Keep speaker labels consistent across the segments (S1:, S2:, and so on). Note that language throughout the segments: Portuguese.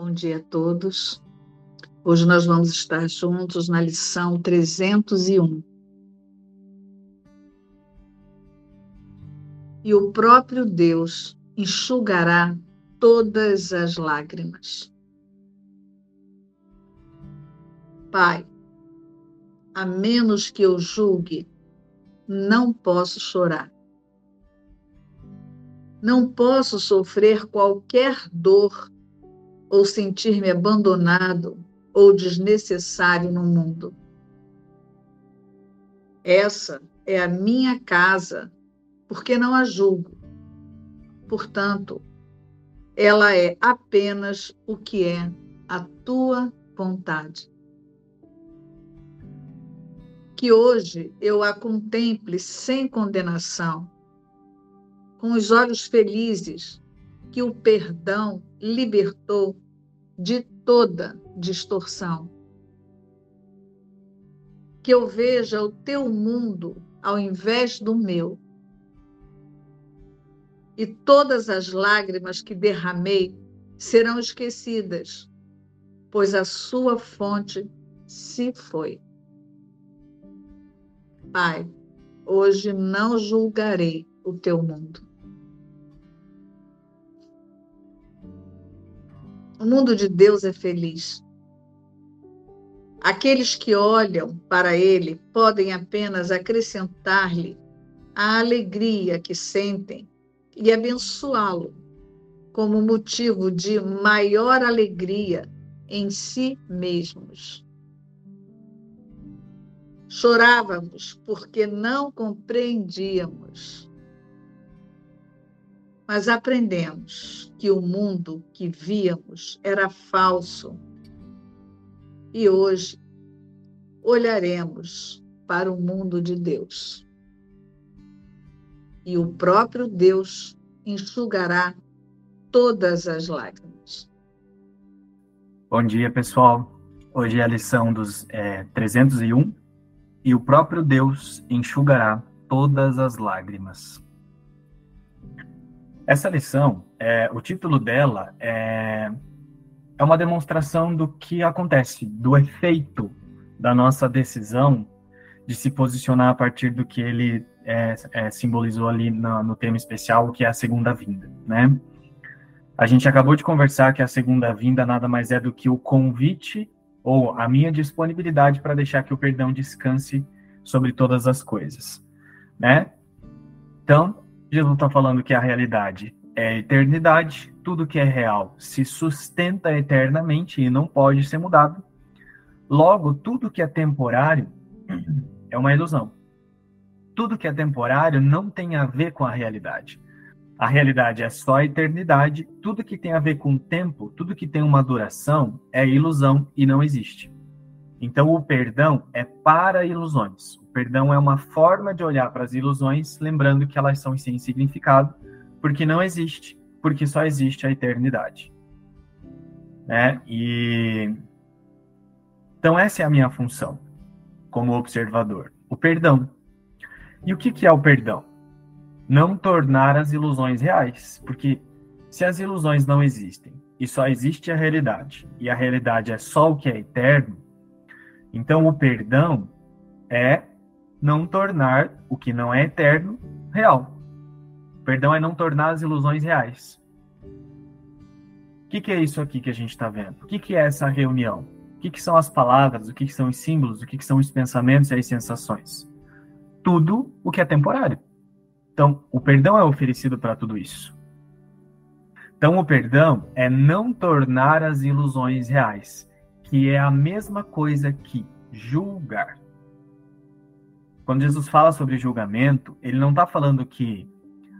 S1: Bom dia a todos. Hoje nós vamos estar juntos na lição 301. E o próprio Deus enxugará todas as lágrimas. Pai, a menos que eu julgue, não posso chorar. Não posso sofrer qualquer dor ou sentir-me abandonado ou desnecessário no mundo. Essa é a minha casa, porque não a julgo. Portanto, ela é apenas o que é a tua vontade. Que hoje eu a contemple sem condenação, com os olhos felizes que o perdão libertou de toda distorção. Que eu veja o teu mundo ao invés do meu. E todas as lágrimas que derramei serão esquecidas, pois a sua fonte se foi. Pai, hoje não julgarei o teu mundo. O mundo de Deus é feliz. Aqueles que olham para ele podem apenas acrescentar-lhe a alegria que sentem e abençoá-lo como motivo de maior alegria em si mesmos. Chorávamos porque não compreendíamos mas aprendemos que o mundo que víamos era falso. E hoje olharemos para o mundo de Deus. E o próprio Deus enxugará todas as lágrimas.
S2: Bom dia, pessoal. Hoje é a lição dos é, 301 e o próprio Deus enxugará todas as lágrimas. Essa lição, é, o título dela é, é uma demonstração do que acontece, do efeito da nossa decisão de se posicionar a partir do que ele é, é, simbolizou ali no, no tema especial, que é a segunda vinda, né? A gente acabou de conversar que a segunda vinda nada mais é do que o convite ou a minha disponibilidade para deixar que o perdão descanse sobre todas as coisas, né? Então, Jesus está falando que a realidade é a eternidade, tudo que é real se sustenta eternamente e não pode ser mudado. Logo, tudo que é temporário é uma ilusão. Tudo que é temporário não tem a ver com a realidade. A realidade é só a eternidade, tudo que tem a ver com tempo, tudo que tem uma duração é ilusão e não existe. Então, o perdão é para ilusões. O perdão é uma forma de olhar para as ilusões, lembrando que elas são sem significado, porque não existe, porque só existe a eternidade. Né? E então essa é a minha função como observador, o perdão. E o que, que é o perdão? Não tornar as ilusões reais, porque se as ilusões não existem e só existe a realidade, e a realidade é só o que é eterno, então, o perdão é não tornar o que não é eterno real. O perdão é não tornar as ilusões reais. O que, que é isso aqui que a gente está vendo? O que, que é essa reunião? O que, que são as palavras? O que, que são os símbolos? O que, que são os pensamentos e as sensações? Tudo o que é temporário. Então, o perdão é oferecido para tudo isso. Então, o perdão é não tornar as ilusões reais que é a mesma coisa que julgar. Quando Jesus fala sobre julgamento, ele não está falando que,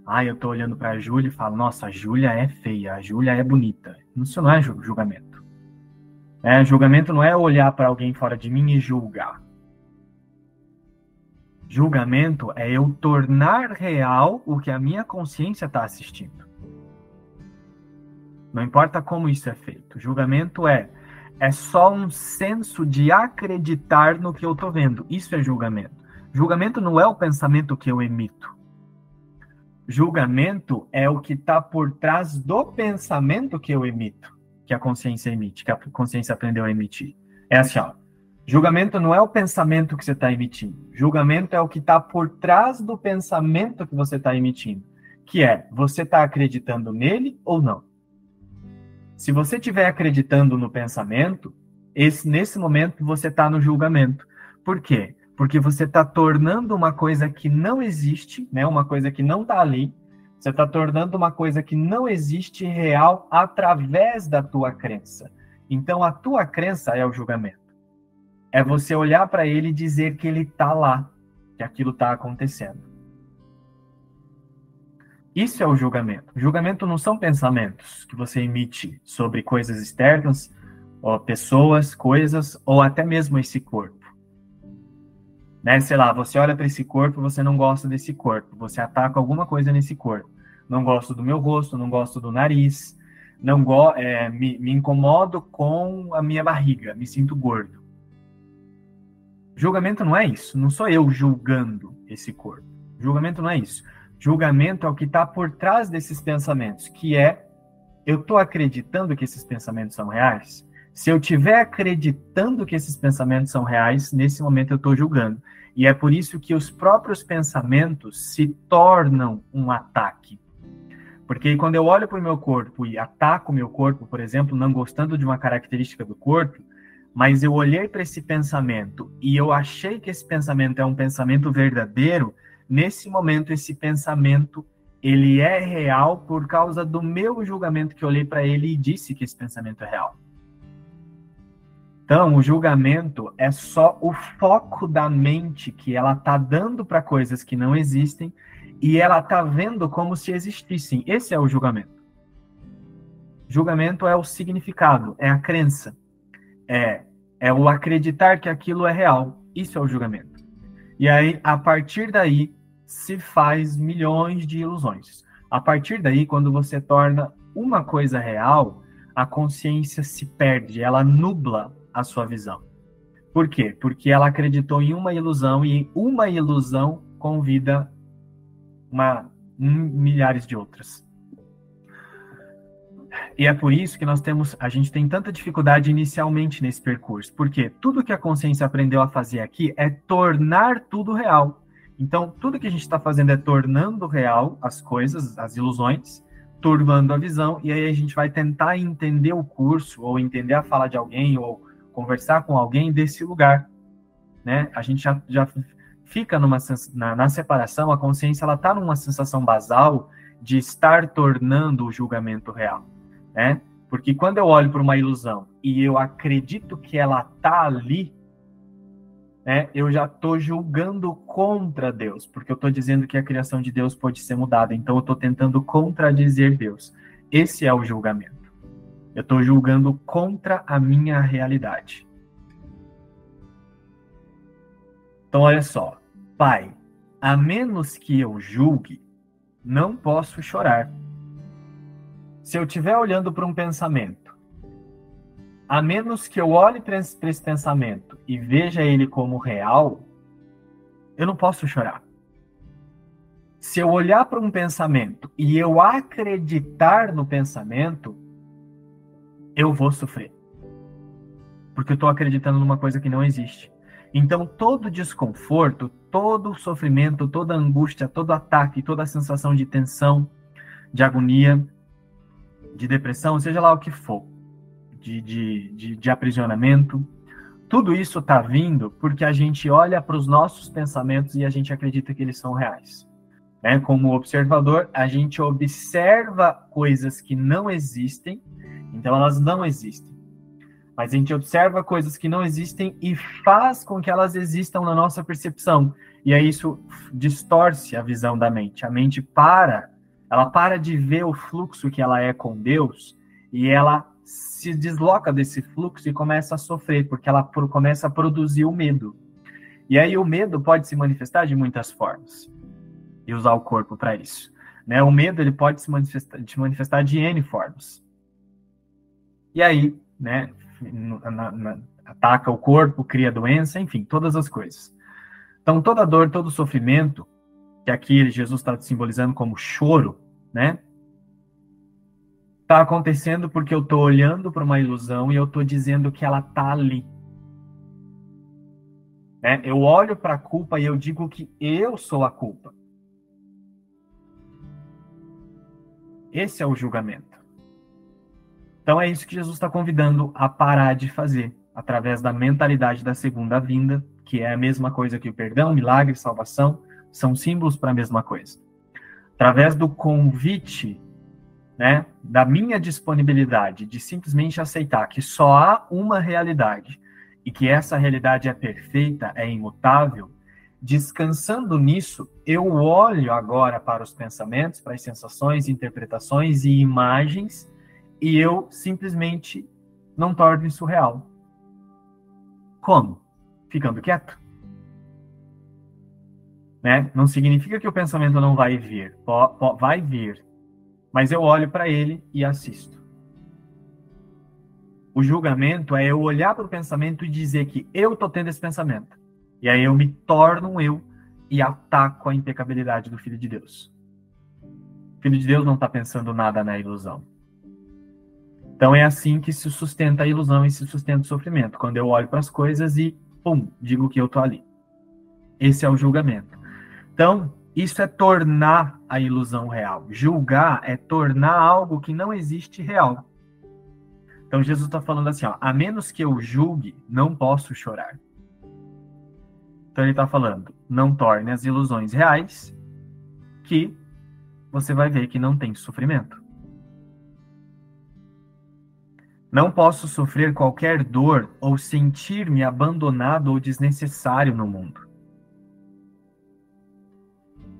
S2: ah, eu estou olhando para a Júlia e falo, nossa, a Júlia é feia, a Júlia é bonita. Isso não é julgamento. É, julgamento não é olhar para alguém fora de mim e julgar. Julgamento é eu tornar real o que a minha consciência está assistindo. Não importa como isso é feito. Julgamento é é só um senso de acreditar no que eu estou vendo. Isso é julgamento. Julgamento não é o pensamento que eu emito. Julgamento é o que está por trás do pensamento que eu emito. que a consciência emite, que a consciência aprendeu a emitir. É assim, ó. Julgamento não é o pensamento que você está emitindo. Julgamento é o que está por trás do pensamento que você está emitindo. Que é, você está acreditando nele ou não? Se você estiver acreditando no pensamento, esse, nesse momento você está no julgamento. Por quê? Porque você está tornando uma coisa que não existe, né, uma coisa que não está ali, você está tornando uma coisa que não existe real através da tua crença. Então, a tua crença é o julgamento. É você olhar para ele e dizer que ele está lá, que aquilo está acontecendo. Isso é o julgamento. Julgamento não são pensamentos que você emite sobre coisas externas, ou pessoas, coisas, ou até mesmo esse corpo. Né? Sei lá, você olha para esse corpo, você não gosta desse corpo, você ataca alguma coisa nesse corpo. Não gosto do meu rosto, não gosto do nariz, não go é, me, me incomodo com a minha barriga, me sinto gordo. Julgamento não é isso, não sou eu julgando esse corpo. Julgamento não é isso. Julgamento é o que está por trás desses pensamentos, que é eu estou acreditando que esses pensamentos são reais? Se eu estiver acreditando que esses pensamentos são reais, nesse momento eu estou julgando. E é por isso que os próprios pensamentos se tornam um ataque. Porque quando eu olho para o meu corpo e ataco o meu corpo, por exemplo, não gostando de uma característica do corpo, mas eu olhei para esse pensamento e eu achei que esse pensamento é um pensamento verdadeiro, nesse momento esse pensamento ele é real por causa do meu julgamento que eu olhei para ele e disse que esse pensamento é real. Então, o julgamento é só o foco da mente que ela tá dando para coisas que não existem e ela tá vendo como se existissem. Esse é o julgamento. Julgamento é o significado, é a crença, é é o acreditar que aquilo é real. Isso é o julgamento. E aí, a partir daí, se faz milhões de ilusões. A partir daí, quando você torna uma coisa real, a consciência se perde, ela nubla a sua visão. Por quê? Porque ela acreditou em uma ilusão e uma ilusão convida uma, milhares de outras. E é por isso que nós temos, a gente tem tanta dificuldade inicialmente nesse percurso, porque tudo que a consciência aprendeu a fazer aqui é tornar tudo real. Então, tudo que a gente está fazendo é tornando real as coisas, as ilusões, turvando a visão, e aí a gente vai tentar entender o curso, ou entender a fala de alguém, ou conversar com alguém desse lugar, né? A gente já, já fica numa na, na separação, a consciência ela está numa sensação basal de estar tornando o julgamento real, né? Porque quando eu olho para uma ilusão e eu acredito que ela está ali, né, eu já estou julgando contra Deus, porque eu estou dizendo que a criação de Deus pode ser mudada, então eu estou tentando contradizer Deus. Esse é o julgamento. Eu estou julgando contra a minha realidade. Então, olha só. Pai, a menos que eu julgue, não posso chorar. Se eu estiver olhando para um pensamento, a menos que eu olhe para esse, pensamento e veja ele como real, eu não posso chorar. Se eu olhar para um pensamento e eu acreditar no pensamento, eu vou sofrer. Porque eu estou acreditando numa coisa que não existe. Então, todo desconforto, todo sofrimento, toda angústia, todo ataque, toda sensação de tensão, de agonia, de depressão, seja lá o que for, de, de, de, de aprisionamento, tudo isso está vindo porque a gente olha para os nossos pensamentos e a gente acredita que eles são reais. Né? Como observador, a gente observa coisas que não existem então elas não existem. Mas a gente observa coisas que não existem e faz com que elas existam na nossa percepção. E aí isso distorce a visão da mente. A mente para, ela para de ver o fluxo que ela é com Deus e ela se desloca desse fluxo e começa a sofrer, porque ela começa a produzir o medo. E aí o medo pode se manifestar de muitas formas e usar o corpo para isso. Né? O medo ele pode se manifestar, se manifestar de N formas. E aí, né, na, na, ataca o corpo, cria doença, enfim, todas as coisas. Então, toda dor, todo sofrimento, que aqui Jesus está simbolizando como choro, né? Está acontecendo porque eu estou olhando para uma ilusão e eu estou dizendo que ela está ali. É, eu olho para a culpa e eu digo que eu sou a culpa. Esse é o julgamento. Então é isso que Jesus está convidando a parar de fazer, através da mentalidade da segunda vinda, que é a mesma coisa que o perdão, milagre, salvação, são símbolos para a mesma coisa. Através do convite, né, da minha disponibilidade de simplesmente aceitar que só há uma realidade e que essa realidade é perfeita, é imutável, descansando nisso, eu olho agora para os pensamentos, para as sensações, interpretações e imagens e eu simplesmente não torno isso real. Como? Ficando quieto. Né? Não significa que o pensamento não vai vir, vai vir, mas eu olho para ele e assisto. O julgamento é eu olhar para o pensamento e dizer que eu estou tendo esse pensamento. E aí eu me torno um eu e ataco a impecabilidade do Filho de Deus. O Filho de Deus não está pensando nada na ilusão. Então é assim que se sustenta a ilusão e se sustenta o sofrimento. Quando eu olho para as coisas e, pum, digo que eu estou ali. Esse é o julgamento. Então, isso é tornar a ilusão real. Julgar é tornar algo que não existe real. Então Jesus está falando assim, ó, a menos que eu julgue, não posso chorar. Então ele está falando, não torne as ilusões reais, que você vai ver que não tem sofrimento. Não posso sofrer qualquer dor ou sentir-me abandonado ou desnecessário no mundo.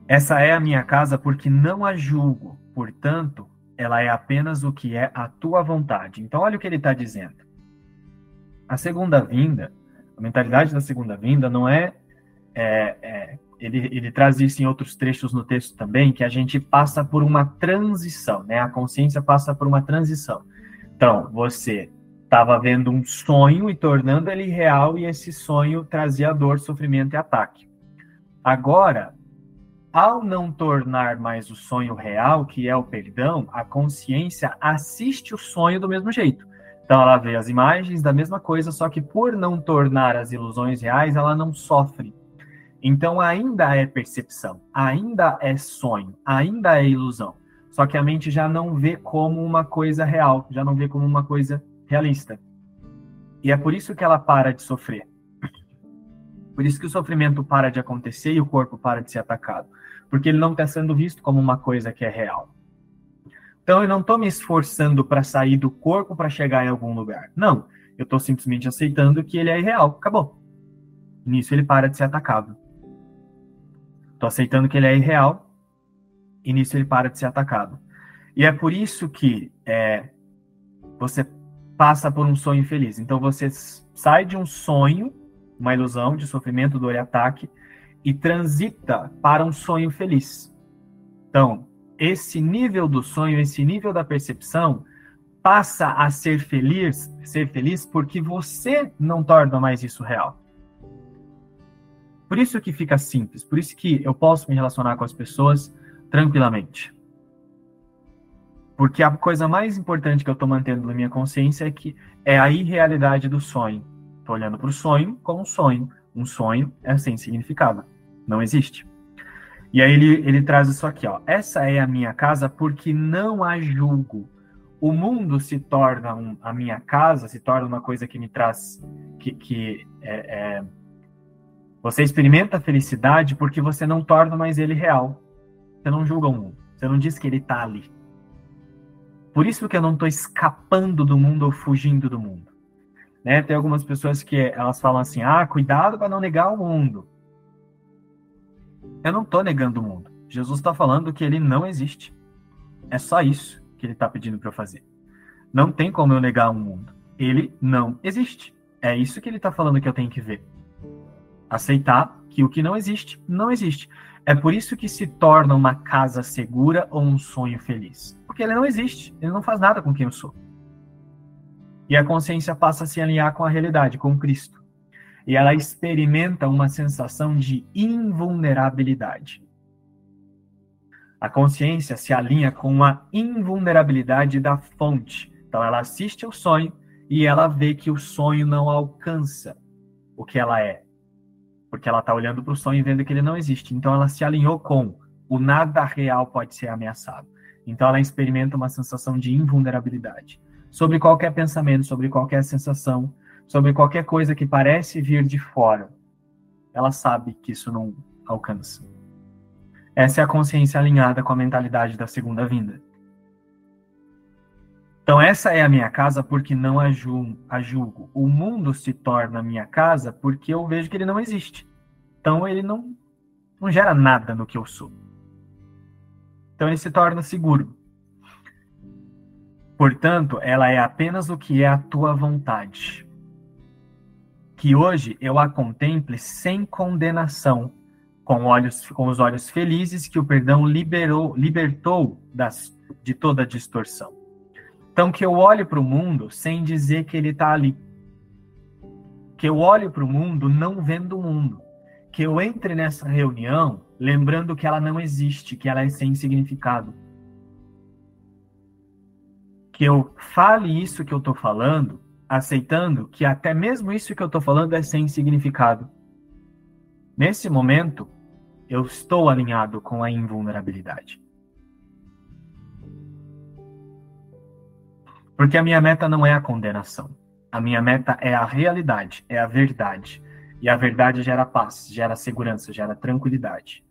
S2: Essa é a minha casa porque não a julgo, portanto, ela é apenas o que é a tua vontade. Então, olha o que ele está dizendo. A segunda vinda, a mentalidade da segunda vinda não é, é, é ele, ele traz isso em outros trechos no texto também, que a gente passa por uma transição, né? A consciência passa por uma transição. Então, você estava vendo um sonho e tornando ele real, e esse sonho trazia dor, sofrimento e ataque. Agora, ao não tornar mais o sonho real, que é o perdão, a consciência assiste o sonho do mesmo jeito. Então ela vê as imagens da mesma coisa, só que por não tornar as ilusões reais, ela não sofre. Então ainda é percepção, ainda é sonho, ainda é ilusão. Só que a mente já não vê como uma coisa real, já não vê como uma coisa realista. E é por isso que ela para de sofrer. Por isso que o sofrimento para de acontecer e o corpo para de ser atacado. Porque ele não está sendo visto como uma coisa que é real. Então eu não estou me esforçando para sair do corpo para chegar em algum lugar. Não. Eu estou simplesmente aceitando que ele é irreal. Acabou. Nisso ele para de ser atacado. Estou aceitando que ele é irreal. E nisso ele para de ser atacado. E é por isso que é, você passa por um sonho feliz. Então você sai de um sonho uma ilusão de sofrimento, dor e ataque, e transita para um sonho feliz. Então, esse nível do sonho, esse nível da percepção, passa a ser feliz, ser feliz porque você não torna mais isso real. Por isso que fica simples, por isso que eu posso me relacionar com as pessoas tranquilamente. Porque a coisa mais importante que eu estou mantendo na minha consciência é que é a irrealidade do sonho. Estou olhando para o sonho como um sonho. Um sonho é sem significado. Não existe. E aí ele, ele traz isso aqui, ó. Essa é a minha casa porque não a julgo. O mundo se torna um, a minha casa, se torna uma coisa que me traz, que, que é, é, você experimenta a felicidade porque você não torna mais ele real. Você não julga o mundo. Você não diz que ele está ali. Por isso que eu não estou escapando do mundo ou fugindo do mundo. Né? Tem algumas pessoas que elas falam assim: ah, cuidado para não negar o mundo. Eu não estou negando o mundo. Jesus está falando que ele não existe. É só isso que ele está pedindo para eu fazer. Não tem como eu negar o mundo. Ele não existe. É isso que ele está falando que eu tenho que ver. Aceitar que o que não existe, não existe. É por isso que se torna uma casa segura ou um sonho feliz. Porque ele não existe. Ele não faz nada com quem eu sou. E a consciência passa a se alinhar com a realidade, com Cristo. E ela experimenta uma sensação de invulnerabilidade. A consciência se alinha com a invulnerabilidade da fonte. Então, ela assiste ao sonho e ela vê que o sonho não alcança o que ela é. Porque ela está olhando para o sonho e vendo que ele não existe. Então, ela se alinhou com o nada real pode ser ameaçado. Então, ela experimenta uma sensação de invulnerabilidade. Sobre qualquer pensamento, sobre qualquer sensação, sobre qualquer coisa que parece vir de fora, ela sabe que isso não alcança. Essa é a consciência alinhada com a mentalidade da segunda vinda. Então, essa é a minha casa porque não a julgo. O mundo se torna minha casa porque eu vejo que ele não existe. Então, ele não, não gera nada no que eu sou. Então, ele se torna seguro. Portanto, ela é apenas o que é a tua vontade. Que hoje eu a contemple sem condenação, com, olhos, com os olhos felizes que o perdão liberou, libertou das, de toda distorção. Então, que eu olhe para o mundo sem dizer que ele está ali. Que eu olhe para o mundo não vendo o mundo. Que eu entre nessa reunião lembrando que ela não existe, que ela é sem significado. Que eu fale isso que eu estou falando, aceitando que até mesmo isso que eu estou falando é sem significado. Nesse momento, eu estou alinhado com a invulnerabilidade. Porque a minha meta não é a condenação. A minha meta é a realidade, é a verdade. E a verdade gera paz, gera segurança, gera tranquilidade.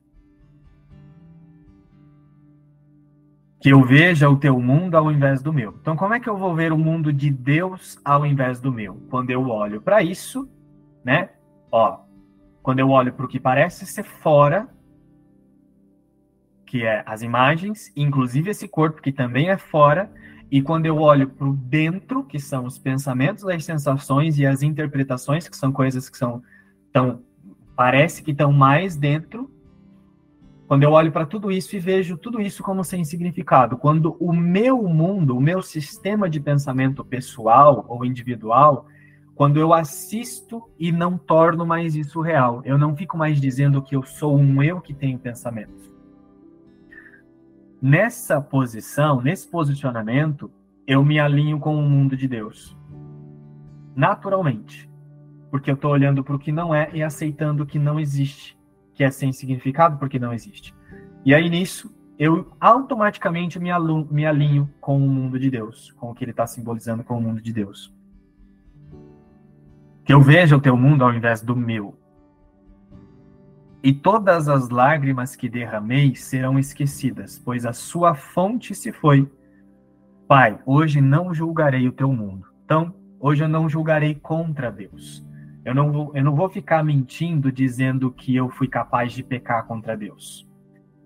S2: Que eu veja o teu mundo ao invés do meu. Então, como é que eu vou ver o mundo de Deus ao invés do meu? Quando eu olho para isso, né? Ó, quando eu olho para o que parece ser fora, que é as imagens, inclusive esse corpo que também é fora, e quando eu olho para o dentro, que são os pensamentos, as sensações e as interpretações, que são coisas que são tão parece que estão mais dentro. Quando eu olho para tudo isso e vejo tudo isso como sem significado, quando o meu mundo, o meu sistema de pensamento pessoal ou individual quando eu assisto e não torno mais isso real. Eu não fico mais dizendo que eu sou um eu que tenho pensamentos. Nessa posição, nesse posicionamento, eu me alinho com o mundo de Deus. Naturalmente. Porque eu estou olhando para o que não é e aceitando o que não existe, que é sem significado porque não existe. E aí nisso, eu automaticamente me, me alinho com o mundo de Deus, com o que ele está simbolizando com o mundo de Deus. Que eu veja o teu mundo ao invés do meu. E todas as lágrimas que derramei serão esquecidas, pois a sua fonte se foi. Pai, hoje não julgarei o teu mundo. Então, hoje eu não julgarei contra Deus. Eu não vou, eu não vou ficar mentindo dizendo que eu fui capaz de pecar contra Deus.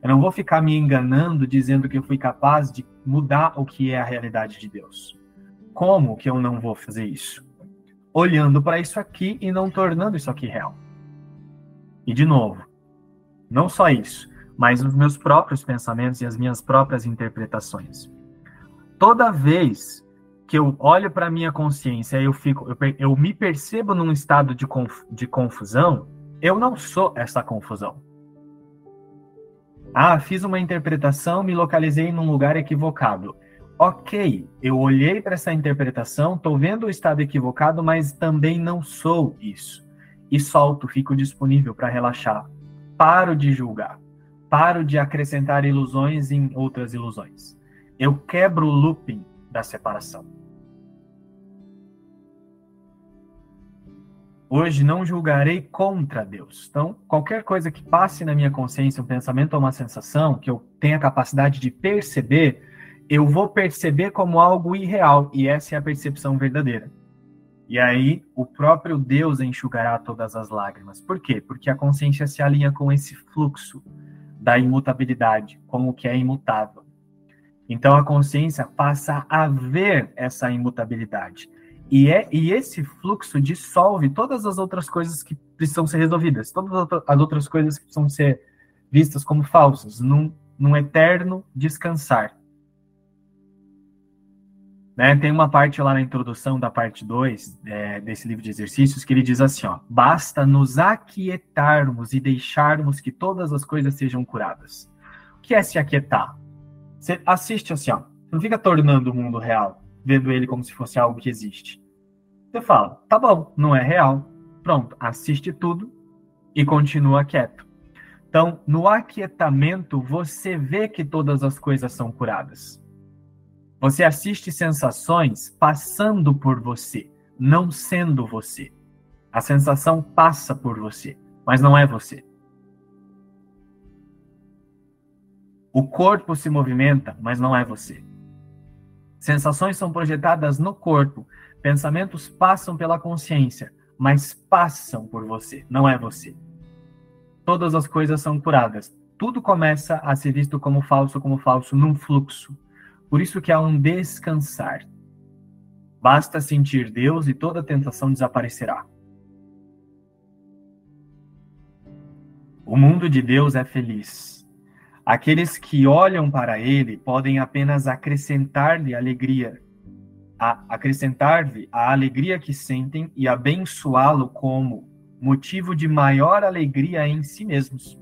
S2: Eu não vou ficar me enganando dizendo que eu fui capaz de mudar o que é a realidade de Deus. Como que eu não vou fazer isso? olhando para isso aqui e não tornando isso aqui real. E de novo, não só isso, mas os meus próprios pensamentos e as minhas próprias interpretações. Toda vez que eu olho para minha consciência, eu fico, eu, eu me percebo num estado de, conf, de confusão, eu não sou essa confusão. Ah, fiz uma interpretação, me localizei num lugar equivocado ok, eu olhei para essa interpretação, estou vendo o estado equivocado, mas também não sou isso. E solto, fico disponível para relaxar. Paro de julgar. Paro de acrescentar ilusões em outras ilusões. Eu quebro o looping da separação. Hoje não julgarei contra Deus. Então, qualquer coisa que passe na minha consciência, um pensamento ou uma sensação, que eu tenha capacidade de perceber, eu vou perceber como algo irreal, e essa é a percepção verdadeira. E aí, o próprio Deus enxugará todas as lágrimas. Por quê? Porque a consciência se alinha com esse fluxo da imutabilidade, com o que é imutável. Então, a consciência passa a ver essa imutabilidade. E, é, e esse fluxo dissolve todas as outras coisas que precisam ser resolvidas, todas as outras coisas que precisam ser vistas como falsas, num, num eterno descansar. Né? Tem uma parte lá na introdução da parte 2 é, desse livro de exercícios que ele diz assim: ó, basta nos aquietarmos e deixarmos que todas as coisas sejam curadas. O que é se aquietar? Você assiste assim, ó. Não fica tornando o mundo real, vendo ele como se fosse algo que existe. Você fala, tá bom, não é real. Pronto, assiste tudo e continua quieto. Então, no aquietamento, você vê que todas as coisas são curadas. Você assiste sensações passando por você, não sendo você. A sensação passa por você, mas não é você. O corpo se movimenta, mas não é você. Sensações são projetadas no corpo, pensamentos passam pela consciência, mas passam por você, não é você todas as coisas são curadas. Tudo começa a ser visto como falso, como falso, num fluxo. Por isso que há um descansar. Basta sentir Deus e toda tentação desaparecerá. O mundo de Deus é feliz. Aqueles que olham para ele podem apenas acrescentar-lhe alegria, acrescentar-lhe a alegria que sentem e abençoá-lo como motivo de maior alegria em si mesmos.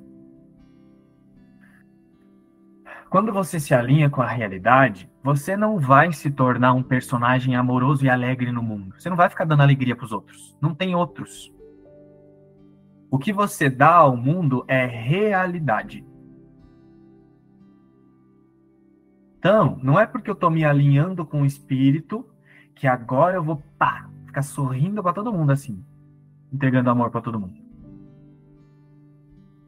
S2: Quando você se alinha com a realidade, você não vai se tornar um personagem amoroso e alegre no mundo. Você não vai ficar dando alegria para os outros. Não tem outros. O que você dá ao mundo é realidade. Então, não é porque eu estou me alinhando com o espírito que agora eu vou pá, ficar sorrindo para todo mundo assim entregando amor para todo mundo.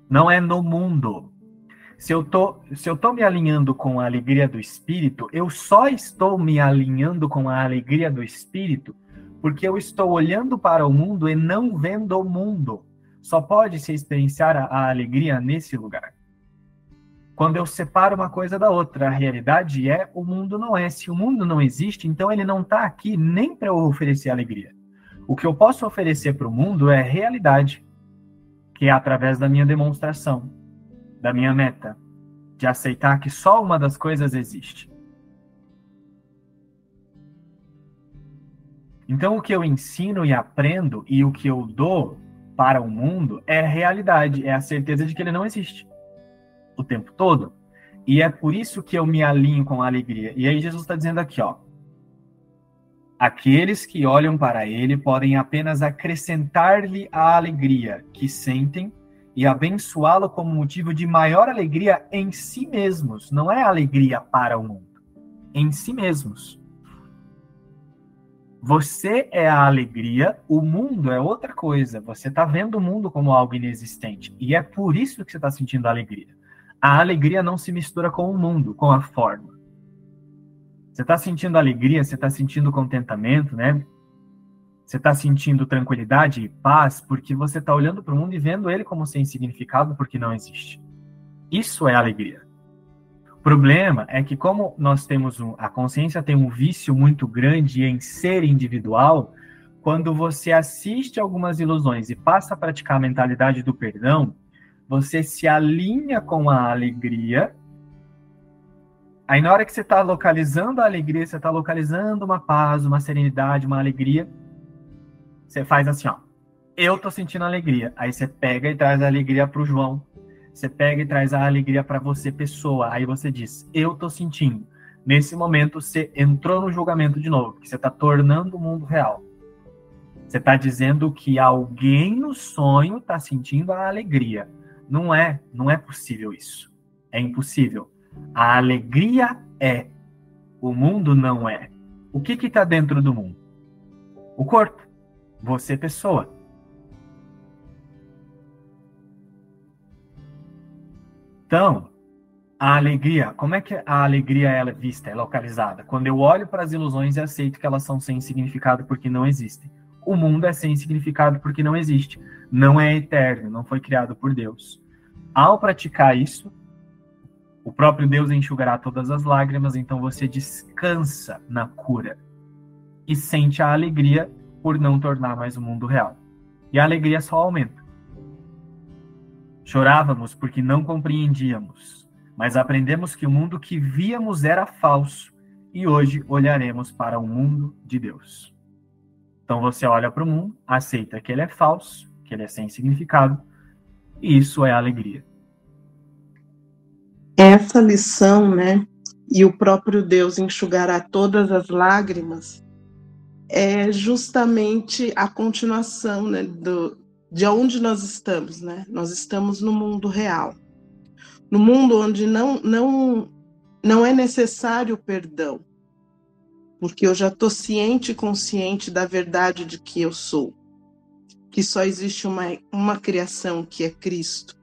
S2: Não é no mundo. Se eu tô, se eu tô me alinhando com a alegria do espírito, eu só estou me alinhando com a alegria do espírito porque eu estou olhando para o mundo e não vendo o mundo. Só pode se experienciar a, a alegria nesse lugar. Quando eu separo uma coisa da outra, a realidade é o mundo não é. Se o mundo não existe, então ele não está aqui nem para oferecer alegria. O que eu posso oferecer para o mundo é realidade, que é através da minha demonstração, da minha meta, de aceitar que só uma das coisas existe. Então, o que eu ensino e aprendo e o que eu dou para o mundo é realidade, é a certeza de que ele não existe o tempo todo. E é por isso que eu me alinho com a alegria. E aí Jesus está dizendo aqui, ó, Aqueles que olham para ele podem apenas acrescentar-lhe a alegria que sentem e abençoá-lo como motivo de maior alegria em si mesmos. Não é alegria para o mundo, em si mesmos. Você é a alegria, o mundo é outra coisa. Você está vendo o mundo como algo inexistente. E é por isso que você está sentindo alegria. A alegria não se mistura com o mundo, com a forma. Você está sentindo alegria, você está sentindo contentamento, né? Você está sentindo tranquilidade e paz porque você está olhando para o mundo e vendo ele como sem significado porque não existe. Isso é alegria. O problema é que como nós temos um, a consciência tem um vício muito grande em ser individual, quando você assiste algumas ilusões e passa a praticar a mentalidade do perdão, você se alinha com a alegria Aí na hora que você está localizando a alegria, você está localizando uma paz, uma serenidade, uma alegria, você faz assim, ó. Eu tô sentindo alegria. Aí você pega e traz a alegria para o João. Você pega e traz a alegria para você, pessoa. Aí você diz, eu tô sentindo. Nesse momento, você entrou no julgamento de novo, porque você está tornando o mundo real. Você está dizendo que alguém no sonho está sentindo a alegria. Não é, não é possível isso. É impossível. A alegria é, o mundo não é. O que está dentro do mundo? O corpo, você pessoa. Então, a alegria, como é que a alegria é vista, é localizada? Quando eu olho para as ilusões e aceito que elas são sem significado porque não existem. O mundo é sem significado porque não existe. Não é eterno, não foi criado por Deus. Ao praticar isso, o próprio Deus enxugará todas as lágrimas, então você descansa na cura e sente a alegria por não tornar mais o mundo real. E a alegria só aumenta. Chorávamos porque não compreendíamos, mas aprendemos que o mundo que víamos era falso e hoje olharemos para o mundo de Deus. Então você olha para o mundo, aceita que ele é falso, que ele é sem significado, isso é alegria.
S3: essa lição, né, e o próprio Deus enxugará todas as lágrimas, é justamente a continuação, né, do, de onde nós estamos, né? Nós estamos no mundo real, no mundo onde não não não é necessário perdão, porque eu já estou ciente e consciente da verdade de que eu sou, que só existe uma uma criação que é Cristo.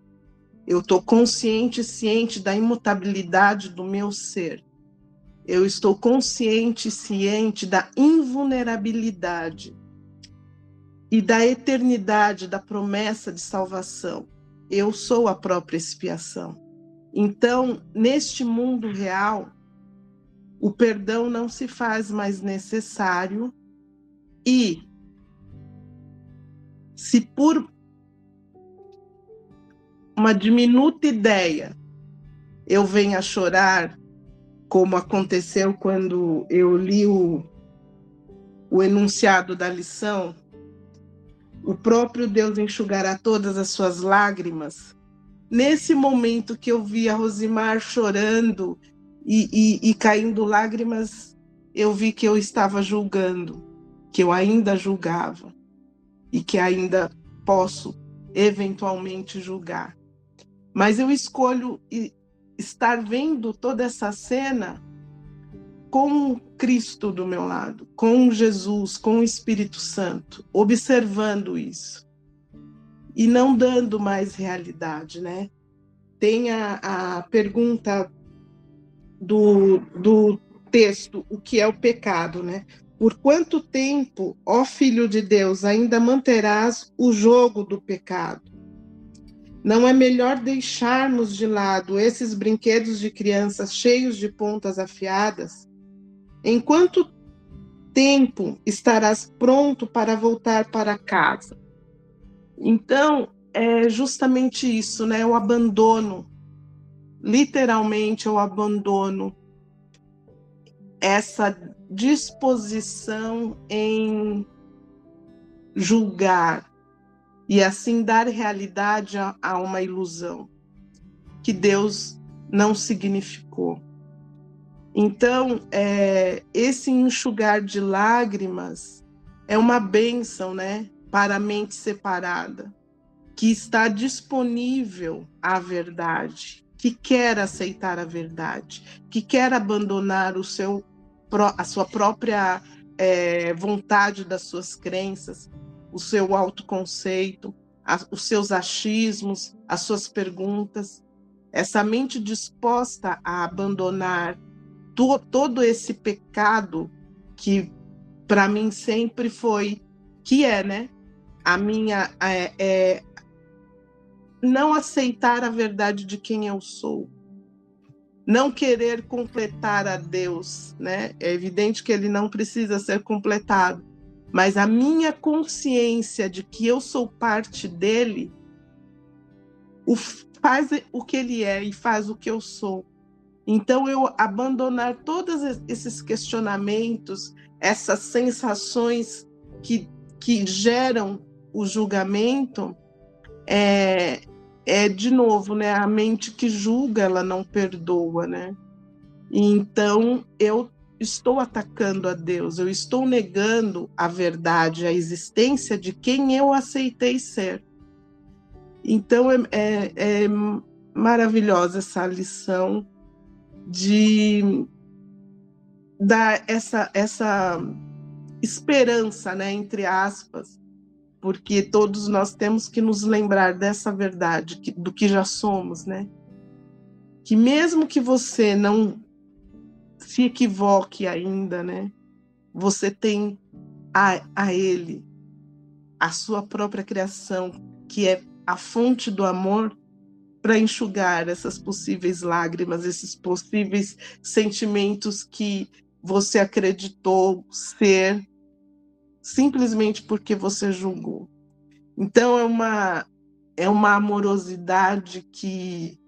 S3: Eu estou consciente e ciente da imutabilidade do meu ser. Eu estou consciente e ciente da invulnerabilidade e da eternidade da promessa de salvação. Eu sou a própria expiação. Então, neste mundo real, o perdão não se faz mais necessário e se por uma diminuta ideia eu venho a chorar, como aconteceu quando eu li o, o enunciado da lição, o próprio Deus enxugará todas as suas lágrimas. Nesse momento que eu vi a Rosimar chorando e, e, e caindo lágrimas, eu vi que eu estava julgando, que eu ainda julgava e que ainda posso eventualmente julgar. Mas eu escolho estar vendo toda essa cena com Cristo do meu lado, com Jesus, com o Espírito Santo, observando isso e não dando mais realidade, né? Tem a, a pergunta do, do texto, o que é o pecado, né? Por quanto tempo, ó Filho de Deus, ainda manterás o jogo do pecado? Não é melhor deixarmos de lado esses brinquedos de crianças cheios de pontas afiadas? Em quanto tempo estarás pronto para voltar para casa? Então, é justamente isso, né? O abandono. Literalmente, o abandono. Essa disposição em julgar, e assim dar realidade a, a uma ilusão que Deus não significou. Então, é, esse enxugar de lágrimas é uma bênção, né, para a mente separada, que está disponível à verdade, que quer aceitar a verdade, que quer abandonar o seu, a sua própria é, vontade das suas crenças o seu autoconceito, a, os seus achismos, as suas perguntas. Essa mente disposta a abandonar to, todo esse pecado que para mim sempre foi, que é, né? A minha é, é não aceitar a verdade de quem eu sou, não querer completar a Deus, né? É evidente que ele não precisa ser completado, mas a minha consciência de que eu sou parte dele o faz o que ele é e faz o que eu sou. Então eu abandonar todos esses questionamentos, essas sensações que, que geram o julgamento, é, é de novo, né? A mente que julga, ela não perdoa, né? Então eu estou atacando a Deus, eu estou negando a verdade, a existência de quem eu aceitei ser. Então é, é, é maravilhosa essa lição de dar essa, essa esperança, né, entre aspas, porque todos nós temos que nos lembrar dessa verdade, que, do que já somos, né? Que mesmo que você não se equivoque ainda, né? Você tem a, a Ele, a sua própria criação, que é a fonte do amor, para enxugar essas possíveis lágrimas, esses possíveis sentimentos que você acreditou ser simplesmente porque você julgou. Então é uma é uma amorosidade que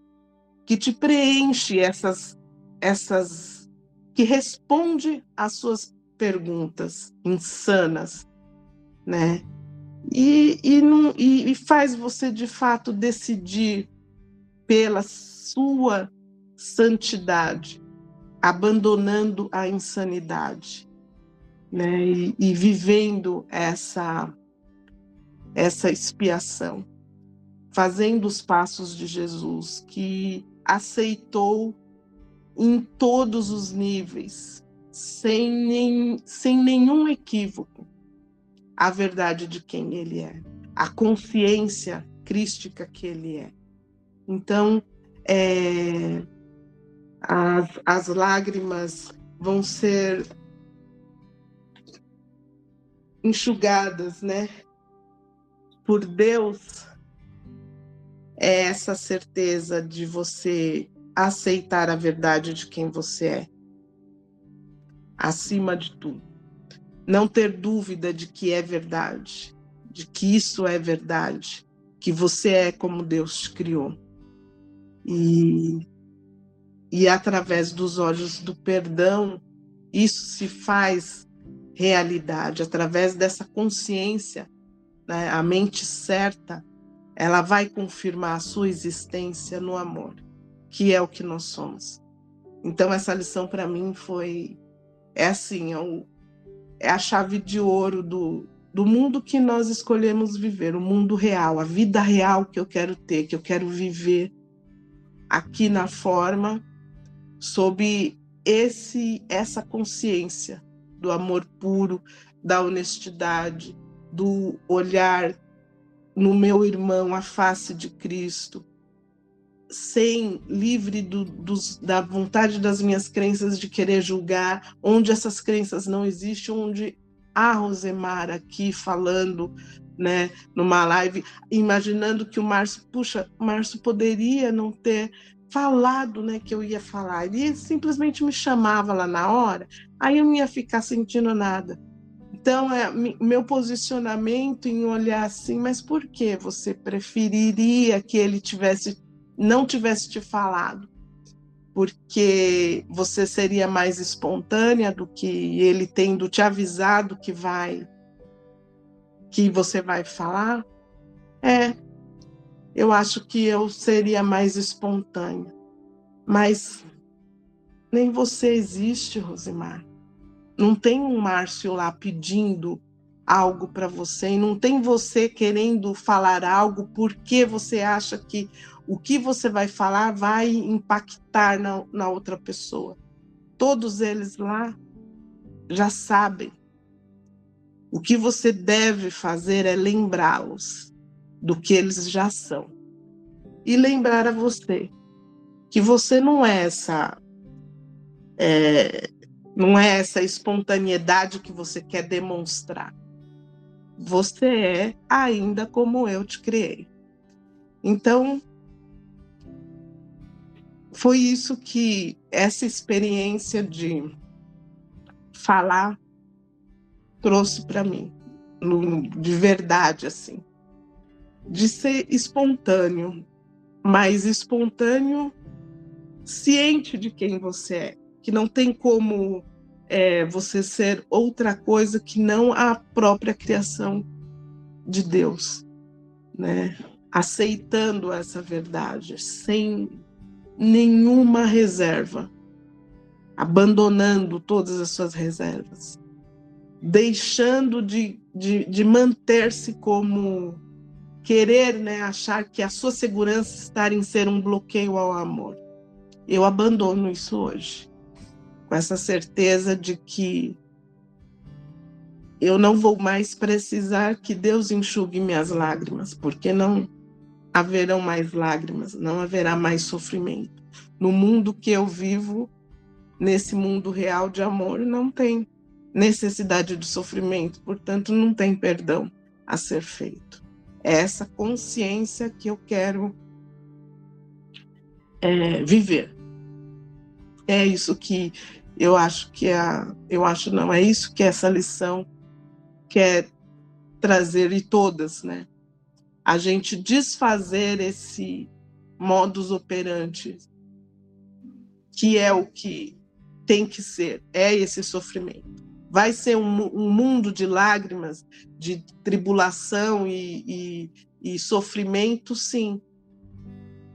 S3: que te preenche essas essas que responde às suas perguntas insanas, né? E, e, não, e, e faz você de fato decidir pela sua santidade, abandonando a insanidade, né? E, e vivendo essa essa expiação, fazendo os passos de Jesus, que aceitou em todos os níveis, sem, nem, sem nenhum equívoco, a verdade de quem ele é, a consciência crística que ele é. Então, é, as, as lágrimas vão ser enxugadas, né? Por Deus, é essa certeza de você aceitar a verdade de quem você é, acima de tudo. Não ter dúvida de que é verdade, de que isso é verdade, que você é como Deus te criou. E, e através dos olhos do perdão, isso se faz realidade, através dessa consciência, né, a mente certa, ela vai confirmar a sua existência no amor, que é o que nós somos. Então, essa lição para mim foi. É assim, é, o, é a chave de ouro do, do mundo que nós escolhemos viver, o mundo real, a vida real que eu quero ter, que eu quero viver aqui na forma, sob esse essa consciência do amor puro, da honestidade, do olhar no meu irmão a face de Cristo, sem livre do, dos, da vontade das minhas crenças de querer julgar, onde essas crenças não existem, onde a Rosemar aqui falando, né, numa live, imaginando que o Márcio, puxa, Márcio poderia não ter falado, né, que eu ia falar. Ele simplesmente me chamava lá na hora, aí eu não ia ficar sentindo nada. Então, é meu posicionamento em olhar assim, mas por que você preferiria que ele tivesse não tivesse te falado? Porque você seria mais espontânea do que ele tendo te avisado que vai que você vai falar? É, eu acho que eu seria mais espontânea. Mas nem você existe, Rosimar. Não tem um Márcio lá pedindo algo para você, e não tem você querendo falar algo porque você acha que o que você vai falar vai impactar na, na outra pessoa. Todos eles lá já sabem. O que você deve fazer é lembrá-los do que eles já são. E lembrar a você que você não é essa é, não é essa espontaneidade que você quer demonstrar. Você é ainda como eu te criei. Então, foi isso que essa experiência de falar trouxe para mim, de verdade assim de ser espontâneo, mas espontâneo ciente de quem você é, que não tem como é, você ser outra coisa que não a própria criação de Deus, né? Aceitando essa verdade sem nenhuma reserva, abandonando todas as suas reservas, deixando de, de, de manter-se como querer né, achar que a sua segurança está em ser um bloqueio ao amor. Eu abandono isso hoje, com essa certeza de que eu não vou mais precisar que Deus enxugue minhas lágrimas, porque não haverão mais lágrimas, não haverá mais sofrimento. No mundo que eu vivo, nesse mundo real de amor, não tem necessidade de sofrimento, portanto, não tem perdão a ser feito. É essa consciência que eu quero é, viver. É isso que eu acho que a, eu acho não é isso que essa lição quer trazer e todas, né? A gente desfazer esse modus operandi que é o que tem que ser, é esse sofrimento. Vai ser um, um mundo de lágrimas, de tribulação e, e, e sofrimento, sim.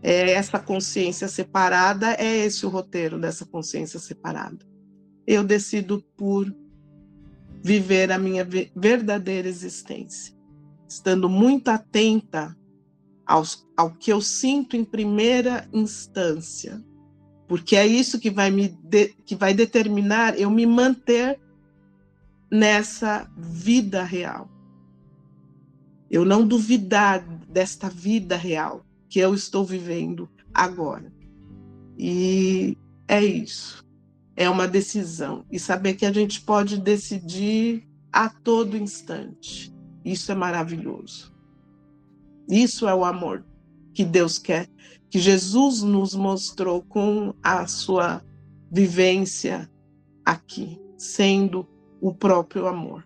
S3: é essa consciência separada, é esse o roteiro dessa consciência separada. Eu decido por viver a minha verdadeira existência, estando muito atenta aos, ao que eu sinto em primeira instância, porque é isso que vai me de, que vai determinar eu me manter nessa vida real. Eu não duvidar desta vida real que eu estou vivendo agora. E é isso. É uma decisão. E saber que a gente pode decidir a todo instante. Isso é maravilhoso. Isso é o amor que Deus quer, que Jesus nos mostrou com a sua vivência aqui, sendo o próprio amor.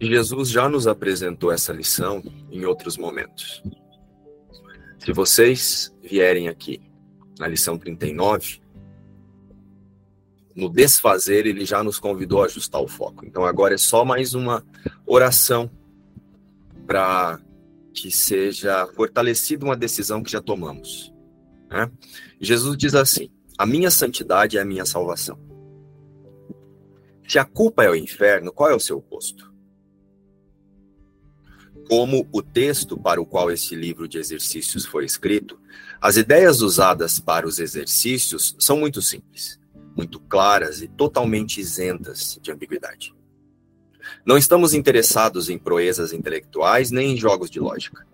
S4: Jesus já nos apresentou essa lição em outros momentos. Se vocês vierem aqui na lição 39, no desfazer, ele já nos convidou a ajustar o foco. Então agora é só mais uma oração para que seja fortalecida uma decisão que já tomamos. Né? Jesus diz assim: A minha santidade é a minha salvação. Se a culpa é o inferno, qual é o seu oposto? Como o texto para o qual esse livro de exercícios foi escrito, as ideias usadas para os exercícios são muito simples, muito claras e totalmente isentas de ambiguidade. Não estamos interessados em proezas intelectuais nem em jogos de lógica.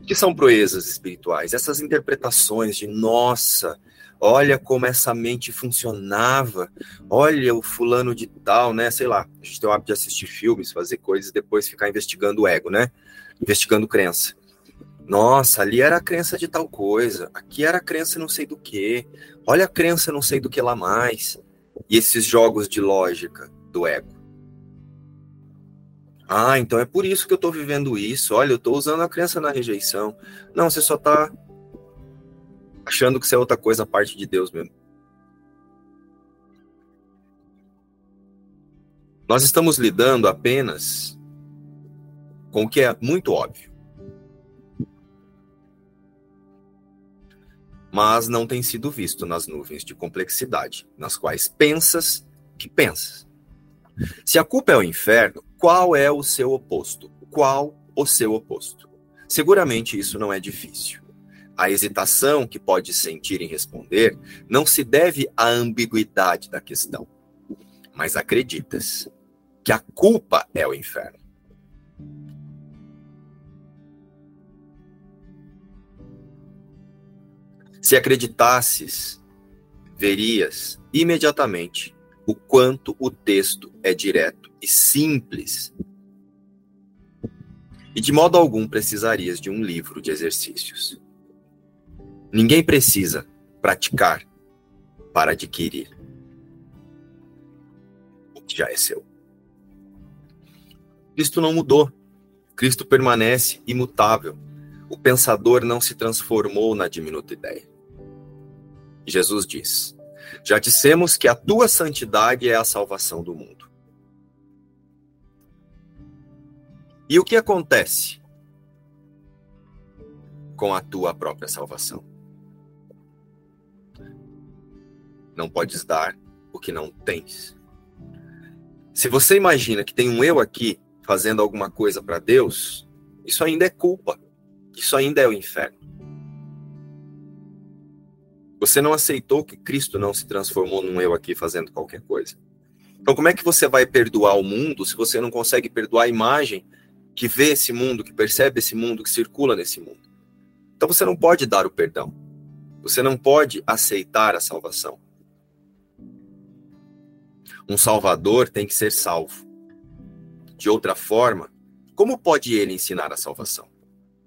S4: O que são proezas espirituais? Essas interpretações de nossa, olha como essa mente funcionava, olha o fulano de tal, né? Sei lá, a gente tem o hábito de assistir filmes, fazer coisas depois ficar investigando o ego, né? Investigando crença. Nossa, ali era a crença de tal coisa, aqui era a crença não sei do que, olha a crença não sei do que lá mais. E esses jogos de lógica do ego. Ah, então é por isso que eu estou vivendo isso. Olha, eu estou usando a crença na rejeição. Não, você só está achando que isso é outra coisa a parte de Deus mesmo. Nós estamos lidando apenas com o que é muito óbvio. Mas não tem sido visto nas nuvens de complexidade, nas quais pensas que pensas. Se a culpa é o inferno, qual é o seu oposto? Qual o seu oposto? Seguramente isso não é difícil. A hesitação que pode sentir em responder não se deve à ambiguidade da questão, mas acreditas que a culpa é o inferno. Se acreditasses, verias imediatamente o quanto o texto é direto e simples. E de modo algum precisarias de um livro de exercícios. Ninguém precisa praticar para adquirir o que já é seu. Cristo não mudou. Cristo permanece imutável. O pensador não se transformou na diminuta ideia. Jesus diz: já dissemos que a tua santidade é a salvação do mundo. E o que acontece com a tua própria salvação? Não podes dar o que não tens. Se você imagina que tem um eu aqui fazendo alguma coisa para Deus, isso ainda é culpa. Isso ainda é o inferno. Você não aceitou que Cristo não se transformou num eu aqui fazendo qualquer coisa. Então, como é que você vai perdoar o mundo se você não consegue perdoar a imagem que vê esse mundo, que percebe esse mundo, que circula nesse mundo? Então, você não pode dar o perdão. Você não pode aceitar a salvação. Um salvador tem que ser salvo. De outra forma, como pode ele ensinar a salvação?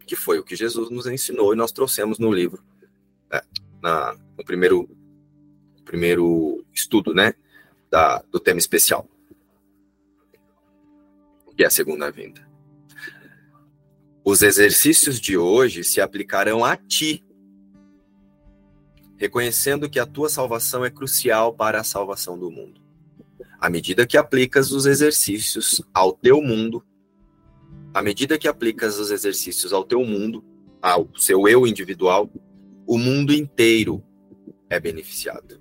S4: Que foi o que Jesus nos ensinou e nós trouxemos no livro. É, na, no primeiro, primeiro estudo, né, da, do tema especial, que é a segunda vinda. Os exercícios de hoje se aplicarão a ti, reconhecendo que a tua salvação é crucial para a salvação do mundo. À medida que aplicas os exercícios ao teu mundo, à medida que aplicas os exercícios ao teu mundo, ao seu eu individual, o mundo inteiro é beneficiado.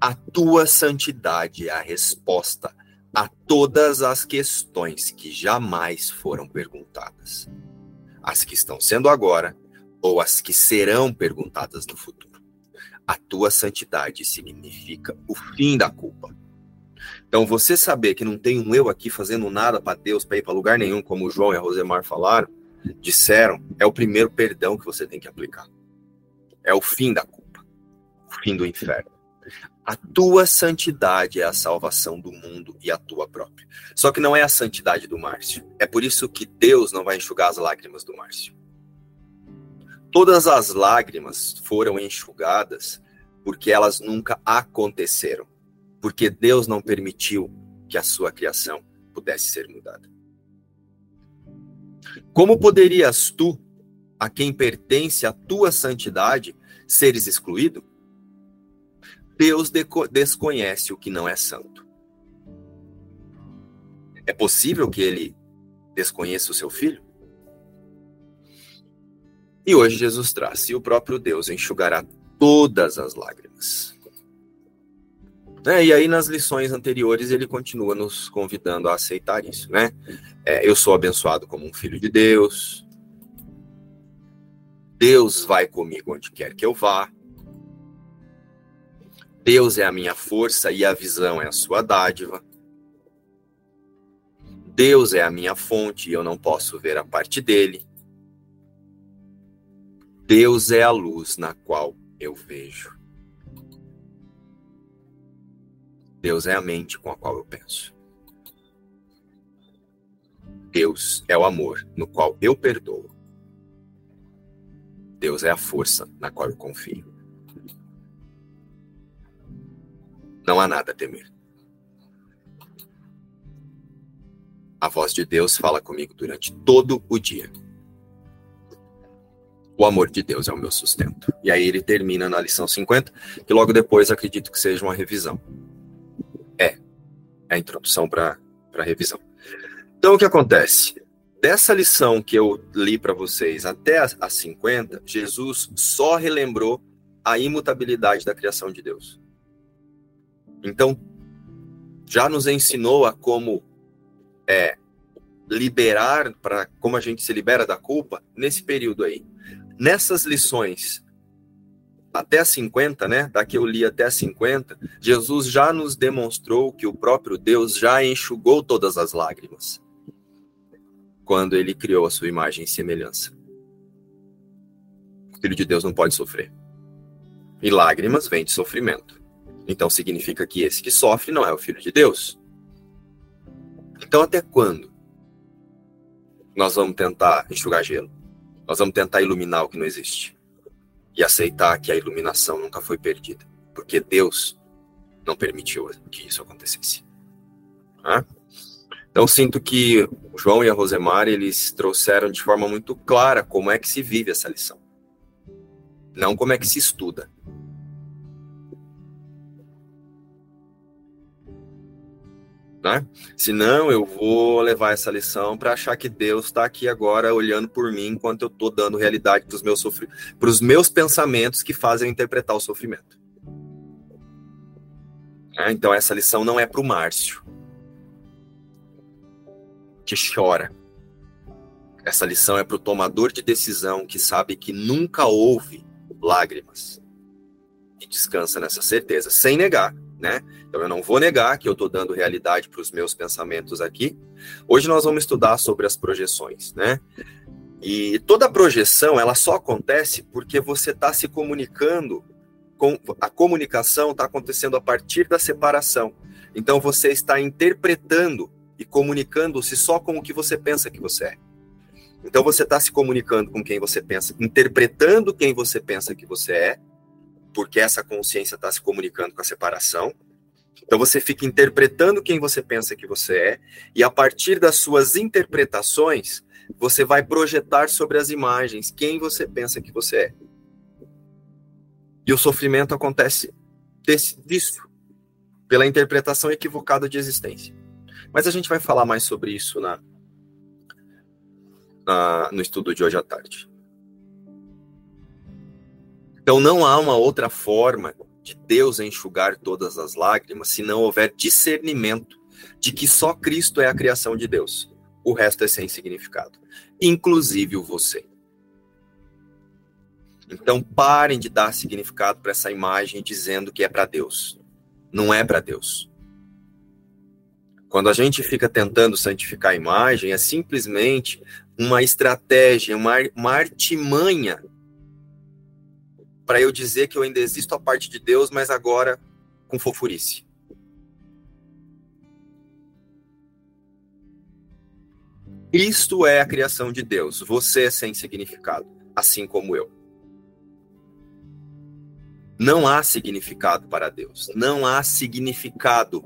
S4: A tua santidade é a resposta a todas as questões que jamais foram perguntadas, as que estão sendo agora ou as que serão perguntadas no futuro. A tua santidade significa o fim da culpa. Então, você saber que não tem um eu aqui fazendo nada para Deus, para ir para lugar nenhum, como o João e a Rosemar falaram, disseram, é o primeiro perdão que você tem que aplicar. É o fim da culpa, o fim do inferno. A tua santidade é a salvação do mundo e a tua própria. Só que não é a santidade do Márcio. É por isso que Deus não vai enxugar as lágrimas do Márcio. Todas as lágrimas foram enxugadas porque elas nunca aconteceram. Porque Deus não permitiu que a sua criação pudesse ser mudada. Como poderias tu, a quem pertence a tua santidade, seres excluído? Deus desconhece o que não é santo. É possível que ele desconheça o seu filho? E hoje Jesus traz, e o próprio Deus enxugará todas as lágrimas. É, e aí, nas lições anteriores, ele continua nos convidando a aceitar isso, né? É, eu sou abençoado como um filho de Deus. Deus vai comigo onde quer que eu vá. Deus é a minha força e a visão é a sua dádiva. Deus é a minha fonte e eu não posso ver a parte dele. Deus é a luz na qual eu vejo. Deus é a mente com a qual eu penso. Deus é o amor no qual eu perdoo. Deus é a força na qual eu confio. Não há nada a temer. A voz de Deus fala comigo durante todo o dia. O amor de Deus é o meu sustento. E aí ele termina na lição 50, que logo depois acredito que seja uma revisão. A introdução para a revisão. Então o que acontece? Dessa lição que eu li para vocês até a, a 50, Jesus só relembrou a imutabilidade da criação de Deus. Então, já nos ensinou a como é, liberar, para como a gente se libera da culpa nesse período aí. Nessas lições, até a 50, né? Daqui eu li até a 50, Jesus já nos demonstrou que o próprio Deus já enxugou todas as lágrimas quando ele criou a sua imagem e semelhança. O filho de Deus não pode sofrer. E lágrimas vêm de sofrimento. Então significa que esse que sofre não é o filho de Deus. Então até quando nós vamos tentar enxugar gelo? Nós vamos tentar iluminar o que não existe e aceitar que a iluminação nunca foi perdida, porque Deus não permitiu que isso acontecesse. Então sinto que o João e a Rosemar eles trouxeram de forma muito clara como é que se vive essa lição, não como é que se estuda. Né? Senão eu vou levar essa lição para achar que Deus está aqui agora olhando por mim enquanto eu estou dando realidade para os meus sofri... meus pensamentos que fazem eu interpretar o sofrimento. É, então essa lição não é para o Márcio que chora. Essa lição é para o tomador de decisão que sabe que nunca houve lágrimas e descansa nessa certeza, sem negar né? Então eu não vou negar que eu estou dando realidade para os meus pensamentos aqui. Hoje nós vamos estudar sobre as projeções, né? E toda projeção ela só acontece porque você está se comunicando com a comunicação está acontecendo a partir da separação. Então você está interpretando e comunicando-se só com o que você pensa que você é. Então você está se comunicando com quem você pensa, interpretando quem você pensa que você é, porque essa consciência está se comunicando com a separação. Então você fica interpretando quem você pensa que você é, e a partir das suas interpretações, você vai projetar sobre as imagens quem você pensa que você é. E o sofrimento acontece desse, disso, pela interpretação equivocada de existência. Mas a gente vai falar mais sobre isso na, na no estudo de hoje à tarde. Então não há uma outra forma de Deus enxugar todas as lágrimas se não houver discernimento de que só Cristo é a criação de Deus. O resto é sem significado, inclusive o você. Então parem de dar significado para essa imagem dizendo que é para Deus. Não é para Deus. Quando a gente fica tentando santificar a imagem, é simplesmente uma estratégia, uma, uma artimanha para eu dizer que eu ainda existo a parte de Deus, mas agora com fofurice. Cristo é a criação de Deus. Você é sem significado, assim como eu. Não há significado para Deus. Não há significado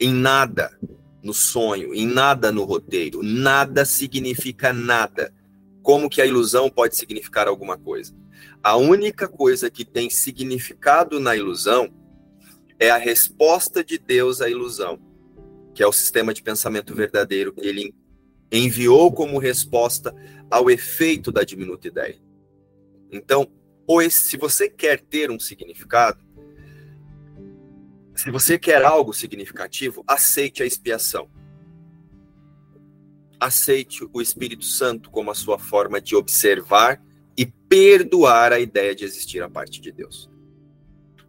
S4: em nada no sonho, em nada no roteiro. Nada significa nada. Como que a ilusão pode significar alguma coisa? A única coisa que tem significado na ilusão é a resposta de Deus à ilusão, que é o sistema de pensamento verdadeiro que ele enviou como resposta ao efeito da diminuta ideia. Então, pois se você quer ter um significado, se você quer algo significativo, aceite a expiação. Aceite o Espírito Santo como a sua forma de observar e perdoar a ideia de existir a parte de Deus.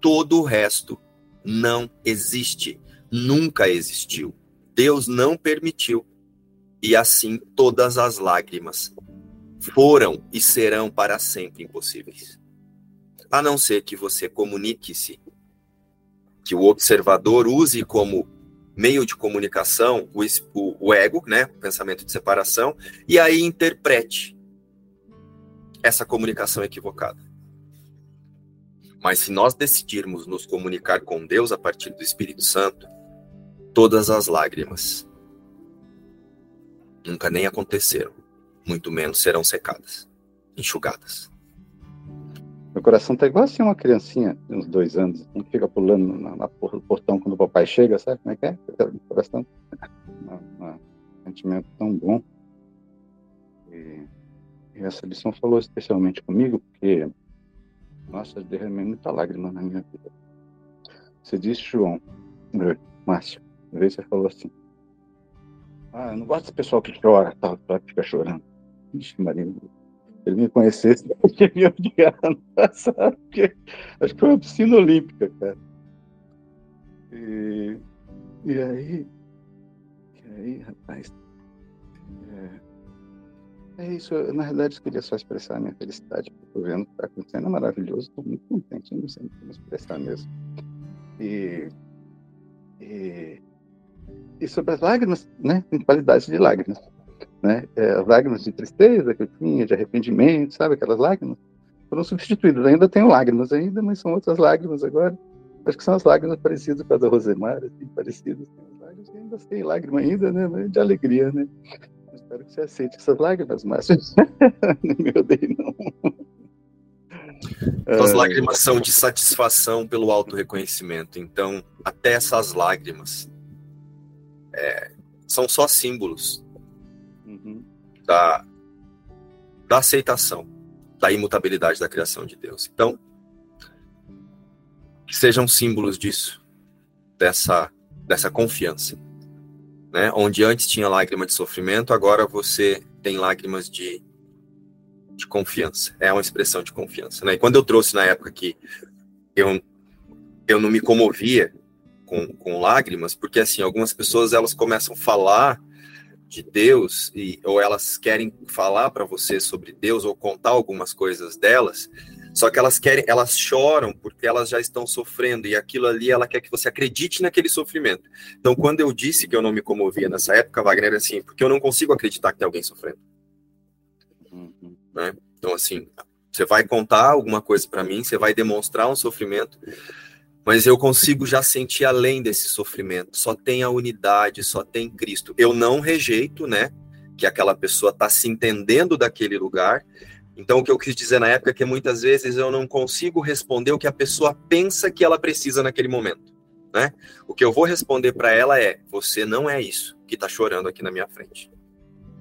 S4: Todo o resto não existe, nunca existiu. Deus não permitiu. E assim todas as lágrimas foram e serão para sempre impossíveis. A não ser que você comunique-se, que o observador use como meio de comunicação o, o, ego, né, o pensamento de separação, e aí interprete essa comunicação equivocada. Mas se nós decidirmos nos comunicar com Deus a partir do Espírito Santo, todas as lágrimas nunca nem aconteceram, muito menos serão secadas, enxugadas.
S5: Meu coração tá igual assim uma criancinha de uns dois anos, que fica pulando na, na porta do portão quando o papai chega, sabe como é que é? O coração, um sentimento tão bom. E essa lição falou especialmente comigo porque, nossa, derramei muita lágrima na minha vida. Você disse, João, Márcio, uma vez você falou assim, ah, eu não gosto desse pessoal que chora, tá, que fica chorando. Ixi, Maria, ele me conhecesse, eu tinha me odiado, sabe? Porque, acho que foi uma piscina olímpica, cara. E, e aí, e aí, rapaz, é, é isso, eu, na realidade eu queria só expressar a minha felicidade, porque estou vendo o que está acontecendo, é maravilhoso, estou muito contente, não sei como expressar mesmo. E, e, e, sobre as lágrimas, né, tem qualidade de lágrimas, né, é, as lágrimas de tristeza que eu tinha, de arrependimento, sabe, aquelas lágrimas, foram substituídas, ainda tenho lágrimas ainda, mas são outras lágrimas agora, acho que são as lágrimas parecidas com a da Rosemar, assim, parecidas, lágrimas que ainda tem lágrima ainda, né, de alegria, né, Espero que você aceite essas lágrimas, mas não me odeie, não.
S4: As é. lágrimas são de satisfação pelo auto-reconhecimento. Então, até essas lágrimas é, são só símbolos uhum. da, da aceitação, da imutabilidade da criação de Deus. Então, que sejam símbolos disso, dessa, dessa confiança né? Onde antes tinha lágrima de sofrimento, agora você tem lágrimas de, de confiança. É uma expressão de confiança, né? E quando eu trouxe na época que eu, eu não me comovia com, com lágrimas, porque assim, algumas pessoas elas começam a falar de Deus e ou elas querem falar para você sobre Deus ou contar algumas coisas delas só que elas querem, elas choram porque elas já estão sofrendo e aquilo ali ela quer que você acredite naquele sofrimento. Então, quando eu disse que eu não me comovia nessa época, Wagner era assim, porque eu não consigo acreditar que tem alguém sofrendo. Uhum. Né? Então, assim, você vai contar alguma coisa para mim, você vai demonstrar um sofrimento, mas eu consigo já sentir além desse sofrimento. Só tem a unidade, só tem Cristo. Eu não rejeito, né? Que aquela pessoa está se entendendo daquele lugar, então, o que eu quis dizer na época é que muitas vezes eu não consigo responder o que a pessoa pensa que ela precisa naquele momento. Né? O que eu vou responder para ela é: você não é isso que está chorando aqui na minha frente.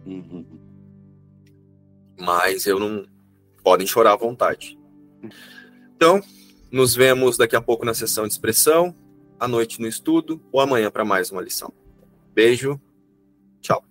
S4: Uhum. Mas eu não. Podem chorar à vontade. Então, nos vemos daqui a pouco na sessão de expressão, à noite no estudo ou amanhã para mais uma lição. Beijo, tchau.